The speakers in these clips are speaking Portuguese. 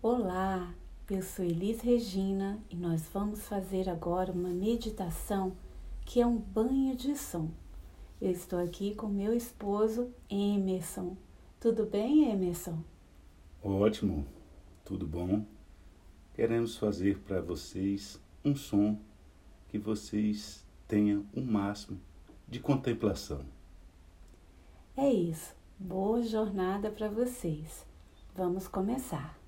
Olá, eu sou Elis Regina e nós vamos fazer agora uma meditação que é um banho de som. Eu estou aqui com meu esposo Emerson. Tudo bem, Emerson? Ótimo, tudo bom? Queremos fazer para vocês um som que vocês tenham o um máximo de contemplação. É isso. Boa jornada para vocês. Vamos começar.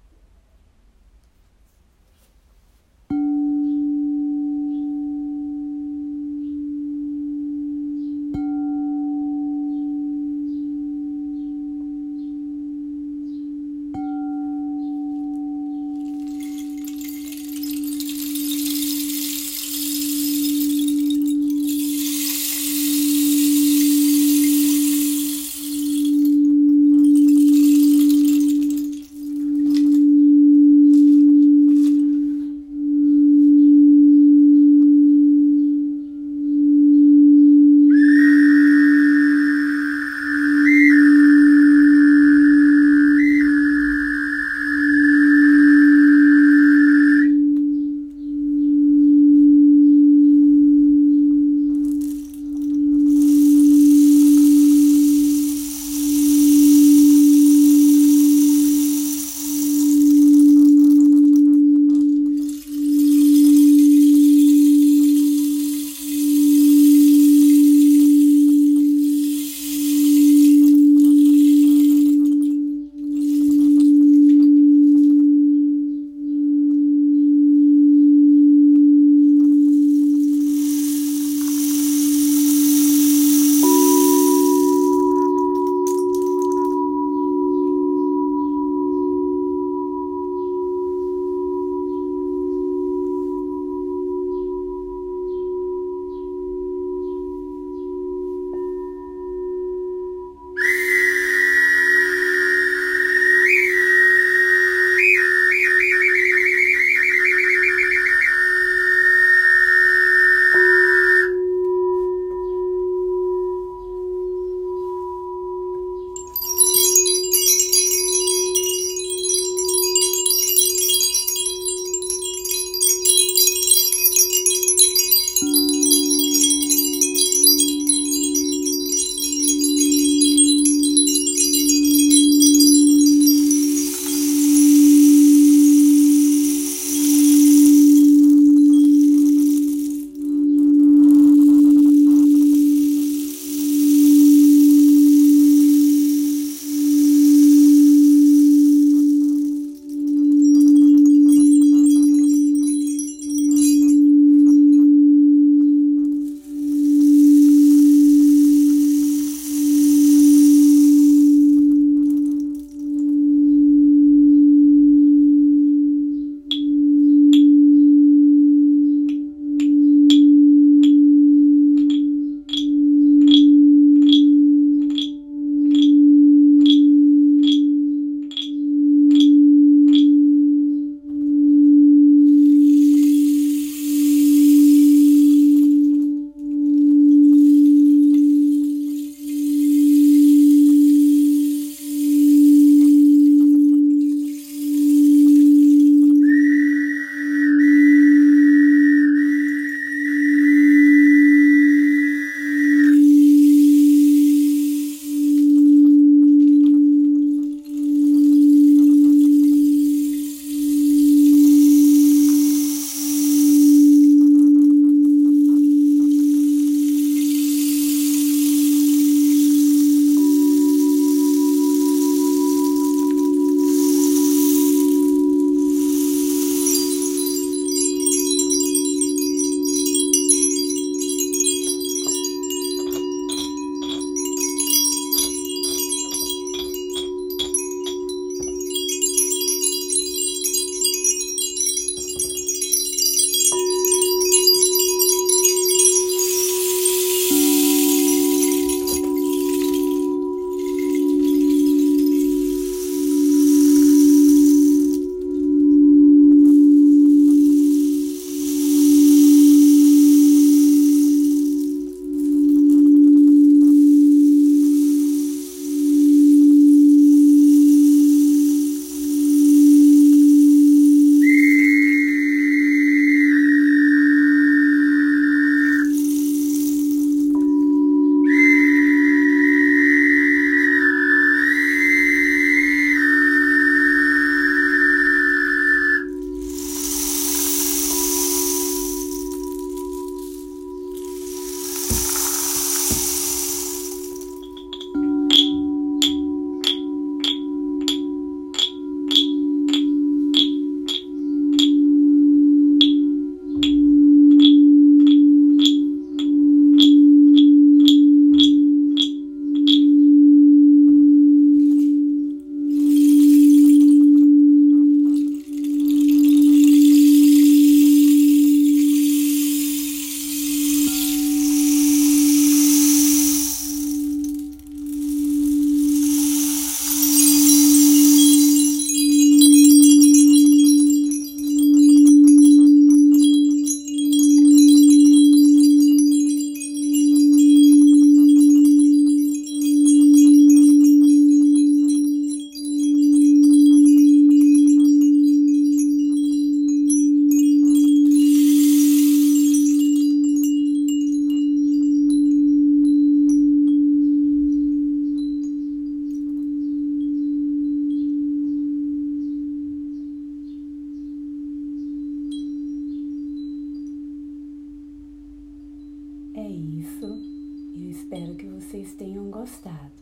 Espero que vocês tenham gostado.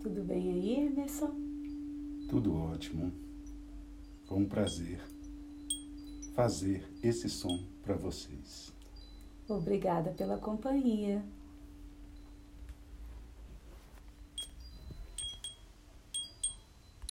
Tudo bem aí, Emerson? Tudo ótimo. Foi um prazer fazer esse som para vocês. Obrigada pela companhia.